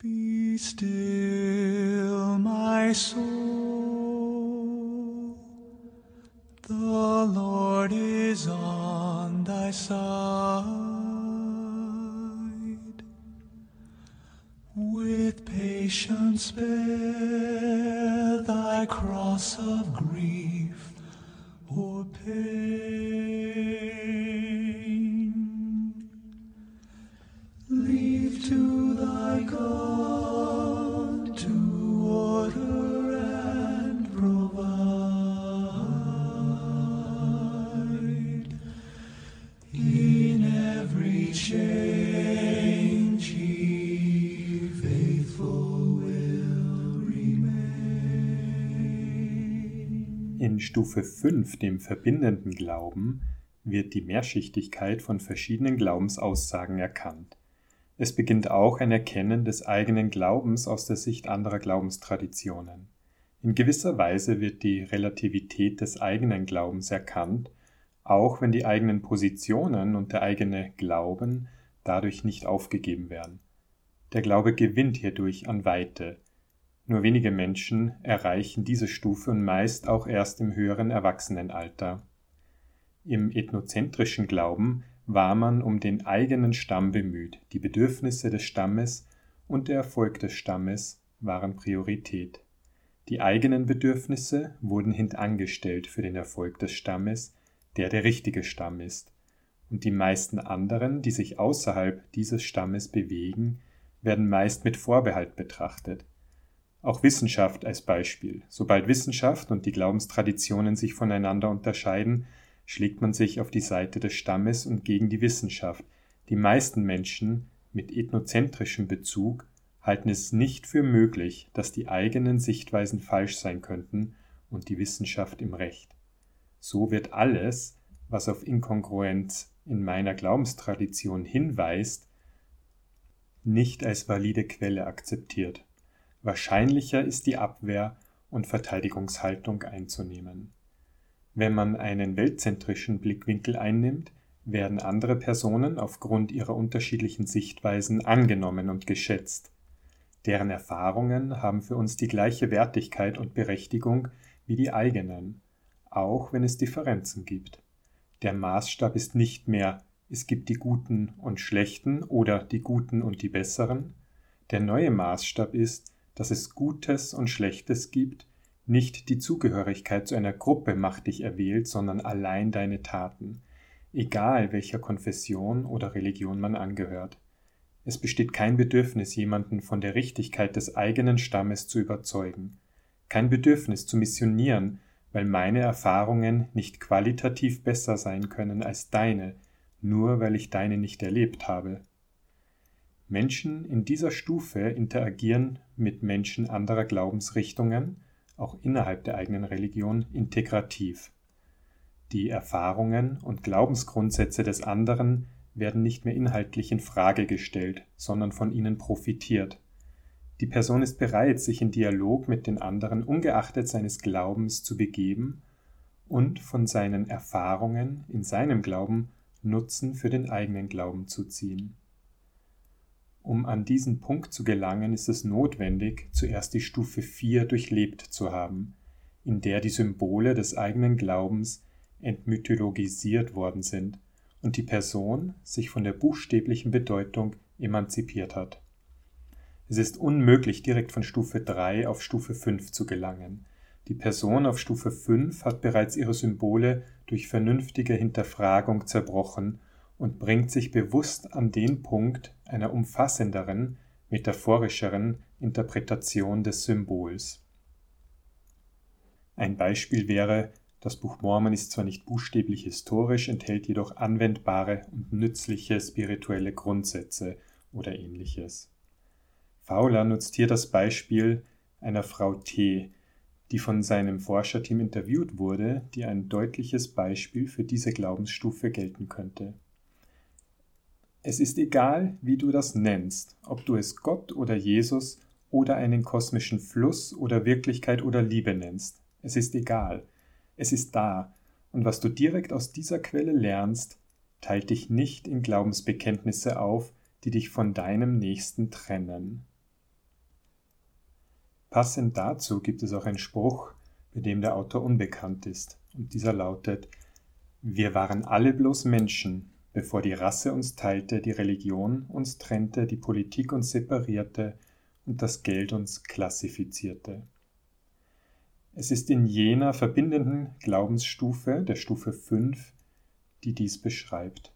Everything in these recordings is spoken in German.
Be still, my soul. The Lord is on thy side. With patience bear thy cross of grief or pain. Stufe 5, dem verbindenden Glauben, wird die Mehrschichtigkeit von verschiedenen Glaubensaussagen erkannt. Es beginnt auch ein Erkennen des eigenen Glaubens aus der Sicht anderer Glaubenstraditionen. In gewisser Weise wird die Relativität des eigenen Glaubens erkannt, auch wenn die eigenen Positionen und der eigene Glauben dadurch nicht aufgegeben werden. Der Glaube gewinnt hierdurch an Weite. Nur wenige Menschen erreichen diese Stufe und meist auch erst im höheren Erwachsenenalter. Im ethnozentrischen Glauben war man um den eigenen Stamm bemüht, die Bedürfnisse des Stammes und der Erfolg des Stammes waren Priorität. Die eigenen Bedürfnisse wurden hintangestellt für den Erfolg des Stammes, der der richtige Stamm ist, und die meisten anderen, die sich außerhalb dieses Stammes bewegen, werden meist mit Vorbehalt betrachtet. Auch Wissenschaft als Beispiel. Sobald Wissenschaft und die Glaubenstraditionen sich voneinander unterscheiden, schlägt man sich auf die Seite des Stammes und gegen die Wissenschaft. Die meisten Menschen mit ethnozentrischem Bezug halten es nicht für möglich, dass die eigenen Sichtweisen falsch sein könnten und die Wissenschaft im Recht. So wird alles, was auf Inkongruenz in meiner Glaubenstradition hinweist, nicht als valide Quelle akzeptiert. Wahrscheinlicher ist die Abwehr und Verteidigungshaltung einzunehmen. Wenn man einen weltzentrischen Blickwinkel einnimmt, werden andere Personen aufgrund ihrer unterschiedlichen Sichtweisen angenommen und geschätzt. Deren Erfahrungen haben für uns die gleiche Wertigkeit und Berechtigung wie die eigenen, auch wenn es Differenzen gibt. Der Maßstab ist nicht mehr, es gibt die Guten und Schlechten oder die Guten und die Besseren. Der neue Maßstab ist, dass es Gutes und Schlechtes gibt, nicht die Zugehörigkeit zu einer Gruppe macht dich erwählt, sondern allein deine Taten, egal welcher Konfession oder Religion man angehört. Es besteht kein Bedürfnis, jemanden von der Richtigkeit des eigenen Stammes zu überzeugen, kein Bedürfnis zu missionieren, weil meine Erfahrungen nicht qualitativ besser sein können als deine, nur weil ich deine nicht erlebt habe. Menschen in dieser Stufe interagieren mit Menschen anderer Glaubensrichtungen, auch innerhalb der eigenen Religion, integrativ. Die Erfahrungen und Glaubensgrundsätze des anderen werden nicht mehr inhaltlich in Frage gestellt, sondern von ihnen profitiert. Die Person ist bereit, sich in Dialog mit den anderen ungeachtet seines Glaubens zu begeben und von seinen Erfahrungen in seinem Glauben Nutzen für den eigenen Glauben zu ziehen. Um an diesen Punkt zu gelangen, ist es notwendig, zuerst die Stufe 4 durchlebt zu haben, in der die Symbole des eigenen Glaubens entmythologisiert worden sind und die Person sich von der buchstäblichen Bedeutung emanzipiert hat. Es ist unmöglich, direkt von Stufe 3 auf Stufe 5 zu gelangen. Die Person auf Stufe 5 hat bereits ihre Symbole durch vernünftige Hinterfragung zerbrochen und bringt sich bewusst an den Punkt einer umfassenderen, metaphorischeren Interpretation des Symbols. Ein Beispiel wäre, das Buch Mormon ist zwar nicht buchstäblich historisch, enthält jedoch anwendbare und nützliche spirituelle Grundsätze oder ähnliches. Fowler nutzt hier das Beispiel einer Frau T., die von seinem Forscherteam interviewt wurde, die ein deutliches Beispiel für diese Glaubensstufe gelten könnte. Es ist egal, wie du das nennst, ob du es Gott oder Jesus oder einen kosmischen Fluss oder Wirklichkeit oder Liebe nennst. Es ist egal. Es ist da. Und was du direkt aus dieser Quelle lernst, teilt dich nicht in Glaubensbekenntnisse auf, die dich von deinem Nächsten trennen. Passend dazu gibt es auch einen Spruch, bei dem der Autor unbekannt ist, und dieser lautet Wir waren alle bloß Menschen, bevor die Rasse uns teilte, die Religion uns trennte, die Politik uns separierte und das Geld uns klassifizierte. Es ist in jener verbindenden Glaubensstufe, der Stufe 5, die dies beschreibt.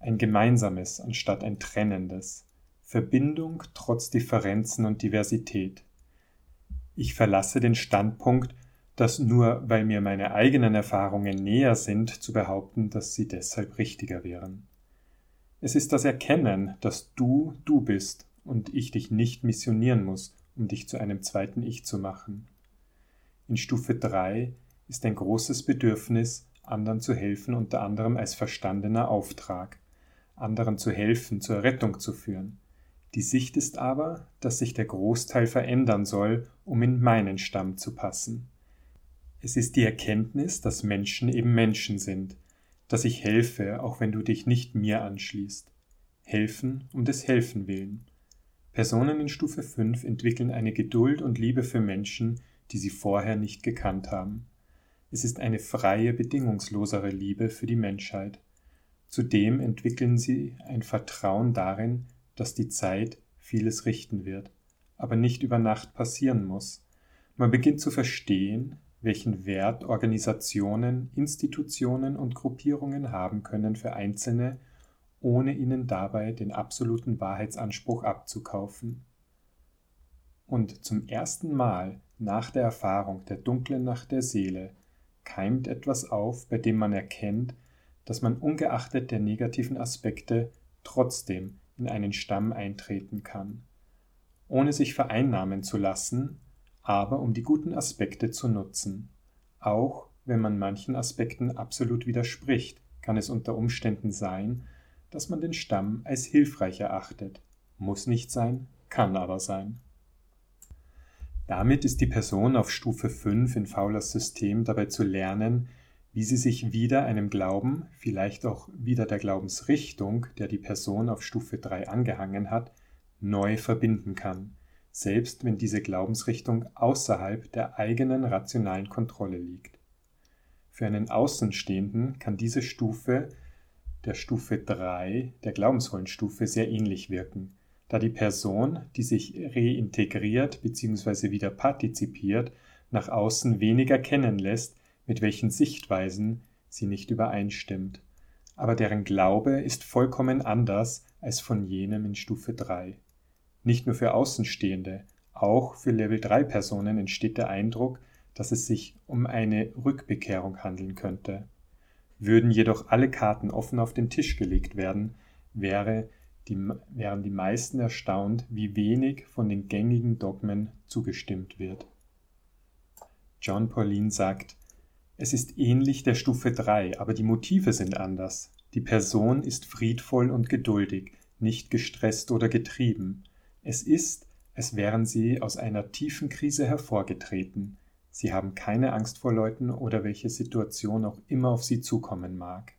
Ein gemeinsames anstatt ein trennendes. Verbindung trotz Differenzen und Diversität. Ich verlasse den Standpunkt, dass nur weil mir meine eigenen Erfahrungen näher sind, zu behaupten, dass sie deshalb richtiger wären. Es ist das Erkennen, dass du du bist und ich dich nicht missionieren muss, um dich zu einem zweiten Ich zu machen. In Stufe 3 ist ein großes Bedürfnis, anderen zu helfen, unter anderem als verstandener Auftrag, anderen zu helfen, zur Rettung zu führen. Die Sicht ist aber, dass sich der Großteil verändern soll, um in meinen Stamm zu passen. Es ist die Erkenntnis, dass Menschen eben Menschen sind, dass ich helfe, auch wenn du dich nicht mir anschließt. Helfen um des Helfen willen. Personen in Stufe 5 entwickeln eine Geduld und Liebe für Menschen, die sie vorher nicht gekannt haben. Es ist eine freie, bedingungslosere Liebe für die Menschheit. Zudem entwickeln sie ein Vertrauen darin, dass die Zeit vieles richten wird, aber nicht über Nacht passieren muss. Man beginnt zu verstehen, welchen Wert Organisationen, Institutionen und Gruppierungen haben können für Einzelne, ohne ihnen dabei den absoluten Wahrheitsanspruch abzukaufen. Und zum ersten Mal nach der Erfahrung der dunklen Nacht der Seele keimt etwas auf, bei dem man erkennt, dass man ungeachtet der negativen Aspekte trotzdem in einen Stamm eintreten kann, ohne sich vereinnahmen zu lassen, aber um die guten Aspekte zu nutzen. Auch wenn man manchen Aspekten absolut widerspricht, kann es unter Umständen sein, dass man den Stamm als hilfreich erachtet. Muss nicht sein, kann aber sein. Damit ist die Person auf Stufe 5 in Fowlers System dabei zu lernen, wie sie sich wieder einem Glauben, vielleicht auch wieder der Glaubensrichtung, der die Person auf Stufe 3 angehangen hat, neu verbinden kann, selbst wenn diese Glaubensrichtung außerhalb der eigenen rationalen Kontrolle liegt. Für einen Außenstehenden kann diese Stufe der Stufe 3, der glaubensvollen Stufe, sehr ähnlich wirken, da die Person, die sich reintegriert bzw. wieder partizipiert, nach außen weniger kennen lässt, mit welchen Sichtweisen sie nicht übereinstimmt. Aber deren Glaube ist vollkommen anders als von jenem in Stufe 3. Nicht nur für Außenstehende, auch für Level 3 Personen entsteht der Eindruck, dass es sich um eine Rückbekehrung handeln könnte. Würden jedoch alle Karten offen auf den Tisch gelegt werden, wäre die, wären die meisten erstaunt, wie wenig von den gängigen Dogmen zugestimmt wird. John Pauline sagt, es ist ähnlich der Stufe 3, aber die Motive sind anders. Die Person ist friedvoll und geduldig, nicht gestresst oder getrieben. Es ist, als wären sie aus einer tiefen Krise hervorgetreten. Sie haben keine Angst vor Leuten oder welche Situation auch immer auf sie zukommen mag.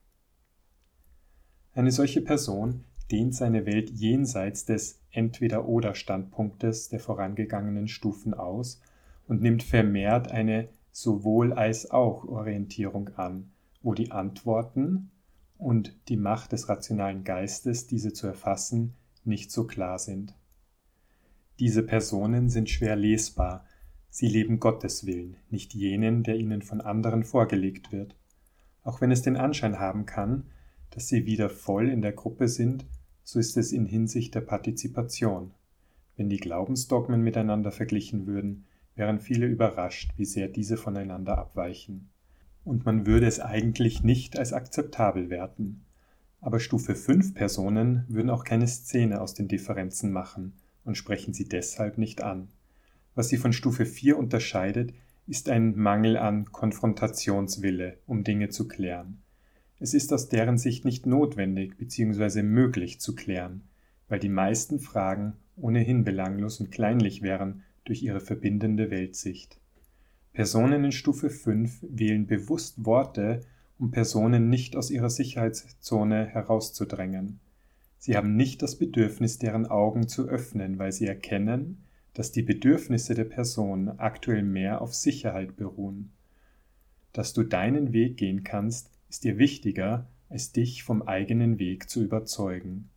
Eine solche Person dehnt seine Welt jenseits des Entweder-oder-Standpunktes der vorangegangenen Stufen aus und nimmt vermehrt eine sowohl als auch Orientierung an, wo die Antworten und die Macht des rationalen Geistes, diese zu erfassen, nicht so klar sind. Diese Personen sind schwer lesbar, sie leben Gottes Willen, nicht jenen, der ihnen von anderen vorgelegt wird. Auch wenn es den Anschein haben kann, dass sie wieder voll in der Gruppe sind, so ist es in Hinsicht der Partizipation. Wenn die Glaubensdogmen miteinander verglichen würden, wären viele überrascht, wie sehr diese voneinander abweichen. Und man würde es eigentlich nicht als akzeptabel werten. Aber Stufe 5 Personen würden auch keine Szene aus den Differenzen machen und sprechen sie deshalb nicht an. Was sie von Stufe 4 unterscheidet, ist ein Mangel an Konfrontationswille, um Dinge zu klären. Es ist aus deren Sicht nicht notwendig bzw. möglich zu klären, weil die meisten Fragen ohnehin belanglos und kleinlich wären durch ihre verbindende Weltsicht. Personen in Stufe 5 wählen bewusst Worte, um Personen nicht aus ihrer Sicherheitszone herauszudrängen. Sie haben nicht das Bedürfnis, deren Augen zu öffnen, weil sie erkennen, dass die Bedürfnisse der Person aktuell mehr auf Sicherheit beruhen. Dass du deinen Weg gehen kannst, ist dir wichtiger, als dich vom eigenen Weg zu überzeugen.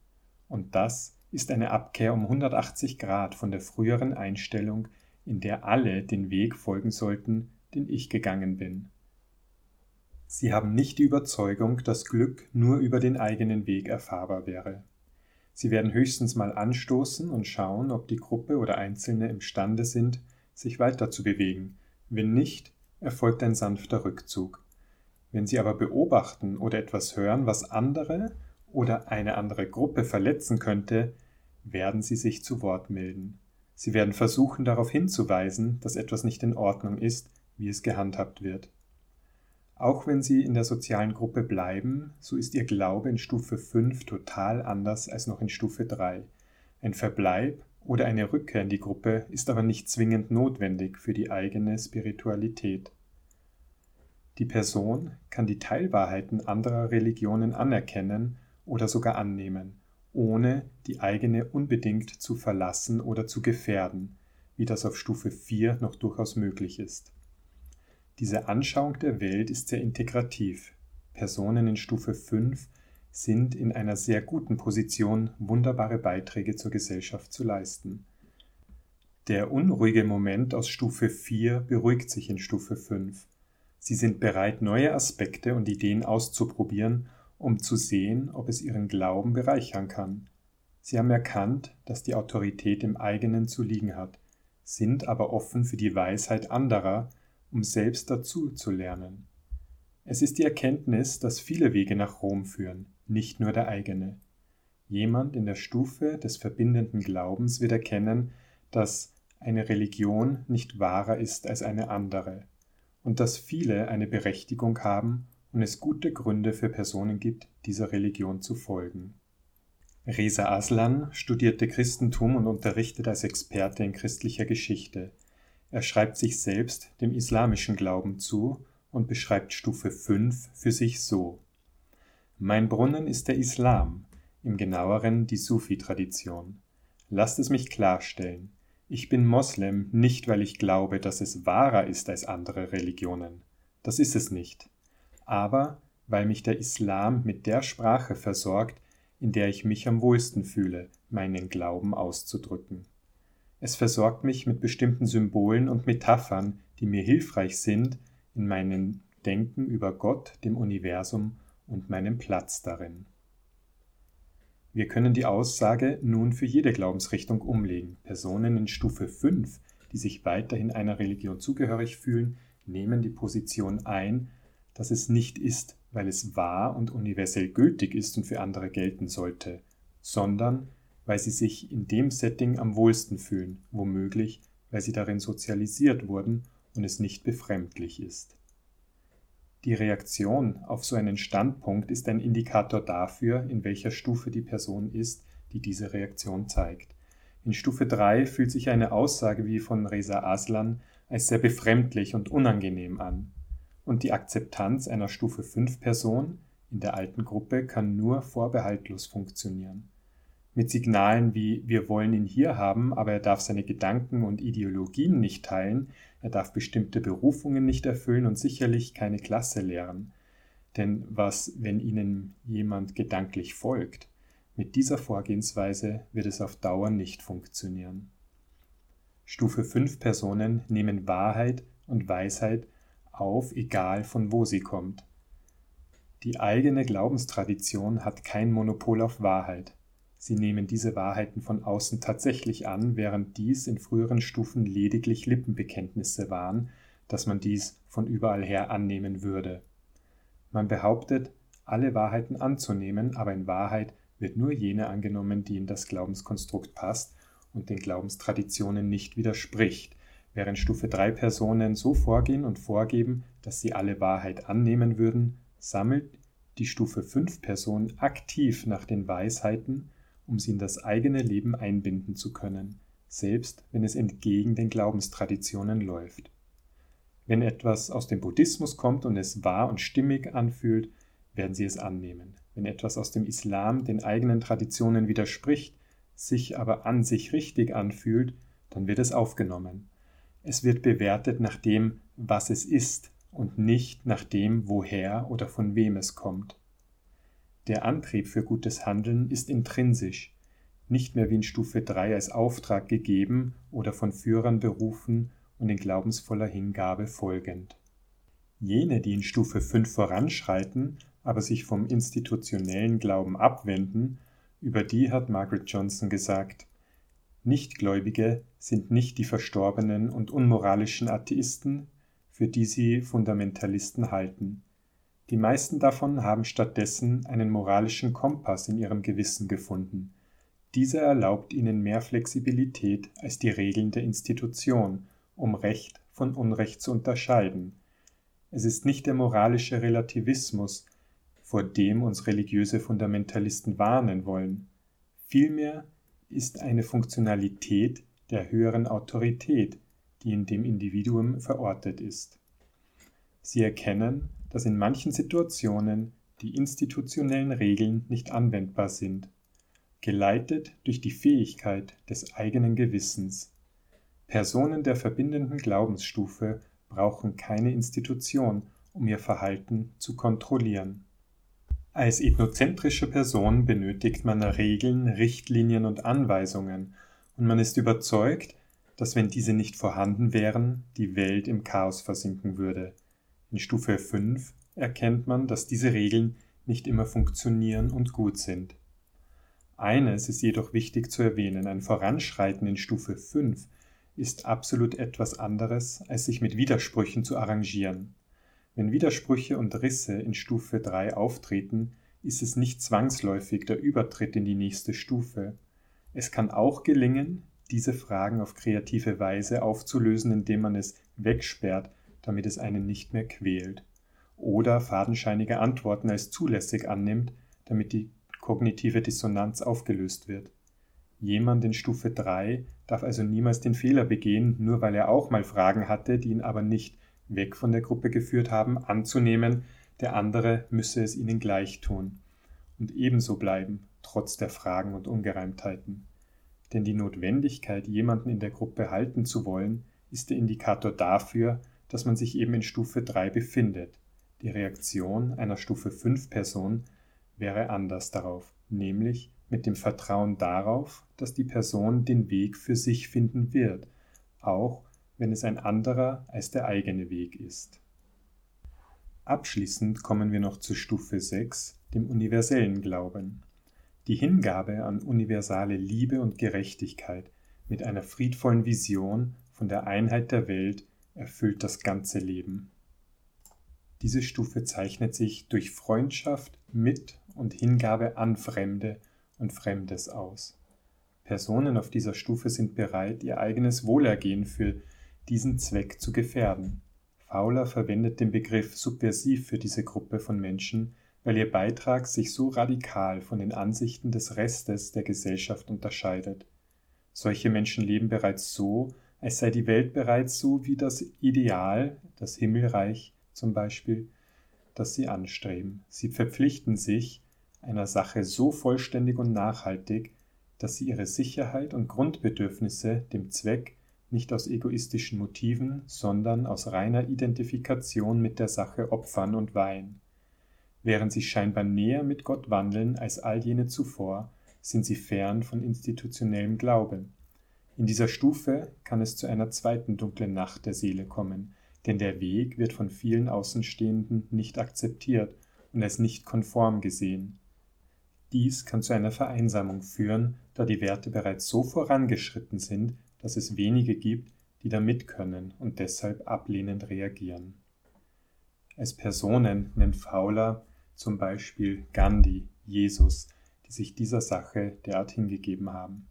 Und das ist eine Abkehr um 180 Grad von der früheren Einstellung, in der alle den Weg folgen sollten, den ich gegangen bin. Sie haben nicht die Überzeugung, dass Glück nur über den eigenen Weg erfahrbar wäre. Sie werden höchstens mal anstoßen und schauen, ob die Gruppe oder Einzelne imstande sind, sich weiter zu bewegen. Wenn nicht, erfolgt ein sanfter Rückzug. Wenn Sie aber beobachten oder etwas hören, was andere oder eine andere Gruppe verletzen könnte, werden Sie sich zu Wort melden. Sie werden versuchen darauf hinzuweisen, dass etwas nicht in Ordnung ist, wie es gehandhabt wird. Auch wenn Sie in der sozialen Gruppe bleiben, so ist Ihr Glaube in Stufe 5 total anders als noch in Stufe 3. Ein Verbleib oder eine Rückkehr in die Gruppe ist aber nicht zwingend notwendig für die eigene Spiritualität. Die Person kann die Teilwahrheiten anderer Religionen anerkennen oder sogar annehmen ohne die eigene unbedingt zu verlassen oder zu gefährden, wie das auf Stufe 4 noch durchaus möglich ist. Diese Anschauung der Welt ist sehr integrativ. Personen in Stufe 5 sind in einer sehr guten Position, wunderbare Beiträge zur Gesellschaft zu leisten. Der unruhige Moment aus Stufe 4 beruhigt sich in Stufe 5. Sie sind bereit, neue Aspekte und Ideen auszuprobieren um zu sehen, ob es ihren Glauben bereichern kann. Sie haben erkannt, dass die Autorität im eigenen zu liegen hat, sind aber offen für die Weisheit anderer, um selbst dazu zu lernen. Es ist die Erkenntnis, dass viele Wege nach Rom führen, nicht nur der eigene. Jemand in der Stufe des verbindenden Glaubens wird erkennen, dass eine Religion nicht wahrer ist als eine andere und dass viele eine Berechtigung haben, und es gute Gründe für Personen gibt, dieser Religion zu folgen. Reza Aslan studierte Christentum und unterrichtet als Experte in christlicher Geschichte. Er schreibt sich selbst dem islamischen Glauben zu und beschreibt Stufe 5 für sich so. Mein Brunnen ist der Islam, im genaueren die Sufi-Tradition. Lasst es mich klarstellen. Ich bin Moslem nicht, weil ich glaube, dass es wahrer ist als andere Religionen. Das ist es nicht aber weil mich der Islam mit der Sprache versorgt, in der ich mich am wohlsten fühle, meinen Glauben auszudrücken. Es versorgt mich mit bestimmten Symbolen und Metaphern, die mir hilfreich sind in meinem Denken über Gott, dem Universum und meinem Platz darin. Wir können die Aussage nun für jede Glaubensrichtung umlegen. Personen in Stufe 5, die sich weiterhin einer Religion zugehörig fühlen, nehmen die Position ein, dass es nicht ist, weil es wahr und universell gültig ist und für andere gelten sollte, sondern weil sie sich in dem Setting am wohlsten fühlen, womöglich, weil sie darin sozialisiert wurden und es nicht befremdlich ist. Die Reaktion auf so einen Standpunkt ist ein Indikator dafür, in welcher Stufe die Person ist, die diese Reaktion zeigt. In Stufe 3 fühlt sich eine Aussage wie von Reza Aslan als sehr befremdlich und unangenehm an und die Akzeptanz einer Stufe 5 Person in der alten Gruppe kann nur vorbehaltlos funktionieren. Mit Signalen wie wir wollen ihn hier haben, aber er darf seine Gedanken und Ideologien nicht teilen, er darf bestimmte Berufungen nicht erfüllen und sicherlich keine Klasse lehren. Denn was, wenn ihnen jemand gedanklich folgt? Mit dieser Vorgehensweise wird es auf Dauer nicht funktionieren. Stufe 5 Personen nehmen Wahrheit und Weisheit auf, egal von wo sie kommt. Die eigene Glaubenstradition hat kein Monopol auf Wahrheit. Sie nehmen diese Wahrheiten von außen tatsächlich an, während dies in früheren Stufen lediglich Lippenbekenntnisse waren, dass man dies von überall her annehmen würde. Man behauptet, alle Wahrheiten anzunehmen, aber in Wahrheit wird nur jene angenommen, die in das Glaubenskonstrukt passt und den Glaubenstraditionen nicht widerspricht, Während Stufe 3 Personen so vorgehen und vorgeben, dass sie alle Wahrheit annehmen würden, sammelt die Stufe 5 Person aktiv nach den Weisheiten, um sie in das eigene Leben einbinden zu können, selbst wenn es entgegen den Glaubenstraditionen läuft. Wenn etwas aus dem Buddhismus kommt und es wahr und stimmig anfühlt, werden sie es annehmen. Wenn etwas aus dem Islam den eigenen Traditionen widerspricht, sich aber an sich richtig anfühlt, dann wird es aufgenommen. Es wird bewertet nach dem, was es ist und nicht nach dem, woher oder von wem es kommt. Der Antrieb für gutes Handeln ist intrinsisch, nicht mehr wie in Stufe 3 als Auftrag gegeben oder von Führern berufen und in glaubensvoller Hingabe folgend. Jene, die in Stufe 5 voranschreiten, aber sich vom institutionellen Glauben abwenden, über die hat Margaret Johnson gesagt, Nichtgläubige sind nicht die verstorbenen und unmoralischen Atheisten, für die sie Fundamentalisten halten. Die meisten davon haben stattdessen einen moralischen Kompass in ihrem Gewissen gefunden. Dieser erlaubt ihnen mehr Flexibilität als die Regeln der Institution, um Recht von Unrecht zu unterscheiden. Es ist nicht der moralische Relativismus, vor dem uns religiöse Fundamentalisten warnen wollen. Vielmehr ist eine Funktionalität der höheren Autorität, die in dem Individuum verortet ist. Sie erkennen, dass in manchen Situationen die institutionellen Regeln nicht anwendbar sind, geleitet durch die Fähigkeit des eigenen Gewissens. Personen der verbindenden Glaubensstufe brauchen keine Institution, um ihr Verhalten zu kontrollieren. Als ethnozentrische Person benötigt man Regeln, Richtlinien und Anweisungen, und man ist überzeugt, dass wenn diese nicht vorhanden wären, die Welt im Chaos versinken würde. In Stufe 5 erkennt man, dass diese Regeln nicht immer funktionieren und gut sind. Eines ist jedoch wichtig zu erwähnen, ein Voranschreiten in Stufe 5 ist absolut etwas anderes, als sich mit Widersprüchen zu arrangieren. Wenn Widersprüche und Risse in Stufe 3 auftreten, ist es nicht zwangsläufig der Übertritt in die nächste Stufe. Es kann auch gelingen, diese Fragen auf kreative Weise aufzulösen, indem man es wegsperrt, damit es einen nicht mehr quält. Oder fadenscheinige Antworten als zulässig annimmt, damit die kognitive Dissonanz aufgelöst wird. Jemand in Stufe 3 darf also niemals den Fehler begehen, nur weil er auch mal Fragen hatte, die ihn aber nicht weg von der Gruppe geführt haben, anzunehmen, der andere müsse es ihnen gleich tun und ebenso bleiben, trotz der Fragen und Ungereimtheiten. Denn die Notwendigkeit, jemanden in der Gruppe halten zu wollen, ist der Indikator dafür, dass man sich eben in Stufe 3 befindet. Die Reaktion einer Stufe 5 Person wäre anders darauf, nämlich mit dem Vertrauen darauf, dass die Person den Weg für sich finden wird, auch wenn es ein anderer als der eigene Weg ist. Abschließend kommen wir noch zu Stufe 6, dem universellen Glauben. Die Hingabe an universale Liebe und Gerechtigkeit mit einer friedvollen Vision von der Einheit der Welt erfüllt das ganze Leben. Diese Stufe zeichnet sich durch Freundschaft mit und Hingabe an Fremde und Fremdes aus. Personen auf dieser Stufe sind bereit, ihr eigenes Wohlergehen für diesen Zweck zu gefährden. Fowler verwendet den Begriff subversiv für diese Gruppe von Menschen, weil ihr Beitrag sich so radikal von den Ansichten des Restes der Gesellschaft unterscheidet. Solche Menschen leben bereits so, als sei die Welt bereits so wie das Ideal, das Himmelreich zum Beispiel, das sie anstreben. Sie verpflichten sich einer Sache so vollständig und nachhaltig, dass sie ihre Sicherheit und Grundbedürfnisse dem Zweck nicht aus egoistischen Motiven, sondern aus reiner Identifikation mit der Sache opfern und weihen. Während sie scheinbar näher mit Gott wandeln als all jene zuvor, sind sie fern von institutionellem Glauben. In dieser Stufe kann es zu einer zweiten dunklen Nacht der Seele kommen, denn der Weg wird von vielen Außenstehenden nicht akzeptiert und als nicht konform gesehen. Dies kann zu einer Vereinsamung führen, da die Werte bereits so vorangeschritten sind, dass es wenige gibt, die da mit können und deshalb ablehnend reagieren. Als Personen nennt Fowler zum Beispiel Gandhi, Jesus, die sich dieser Sache derart hingegeben haben.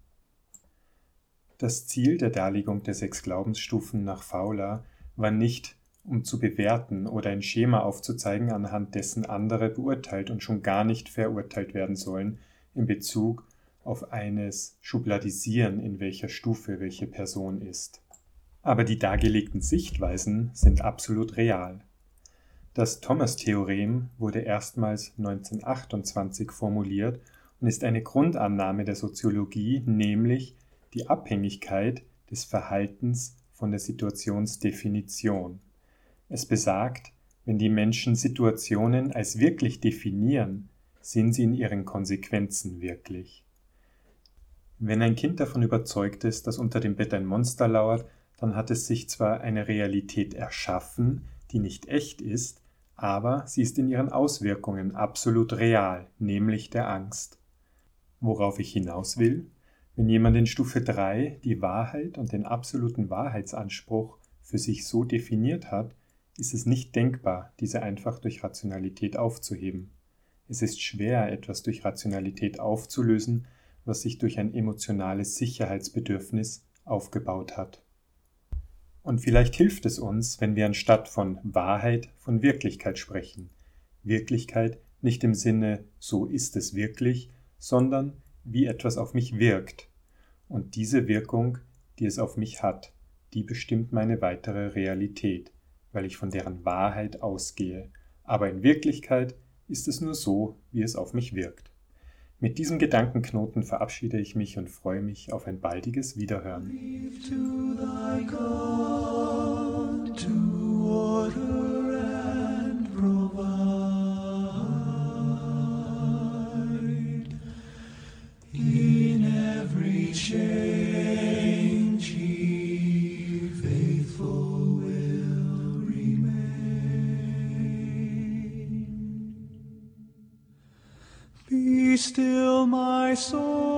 Das Ziel der Darlegung der sechs Glaubensstufen nach Fowler war nicht, um zu bewerten oder ein Schema aufzuzeigen, anhand dessen andere beurteilt und schon gar nicht verurteilt werden sollen in Bezug auf eines Schubladisieren, in welcher Stufe welche Person ist. Aber die dargelegten Sichtweisen sind absolut real. Das Thomas-Theorem wurde erstmals 1928 formuliert und ist eine Grundannahme der Soziologie, nämlich die Abhängigkeit des Verhaltens von der Situationsdefinition. Es besagt, wenn die Menschen Situationen als wirklich definieren, sind sie in ihren Konsequenzen wirklich. Wenn ein Kind davon überzeugt ist, dass unter dem Bett ein Monster lauert, dann hat es sich zwar eine Realität erschaffen, die nicht echt ist, aber sie ist in ihren Auswirkungen absolut real, nämlich der Angst. Worauf ich hinaus will, wenn jemand in Stufe 3 die Wahrheit und den absoluten Wahrheitsanspruch für sich so definiert hat, ist es nicht denkbar, diese einfach durch Rationalität aufzuheben. Es ist schwer, etwas durch Rationalität aufzulösen, was sich durch ein emotionales Sicherheitsbedürfnis aufgebaut hat. Und vielleicht hilft es uns, wenn wir anstatt von Wahrheit von Wirklichkeit sprechen. Wirklichkeit nicht im Sinne so ist es wirklich, sondern wie etwas auf mich wirkt. Und diese Wirkung, die es auf mich hat, die bestimmt meine weitere Realität, weil ich von deren Wahrheit ausgehe. Aber in Wirklichkeit ist es nur so, wie es auf mich wirkt. Mit diesem Gedankenknoten verabschiede ich mich und freue mich auf ein baldiges Wiederhören. Still, my soul,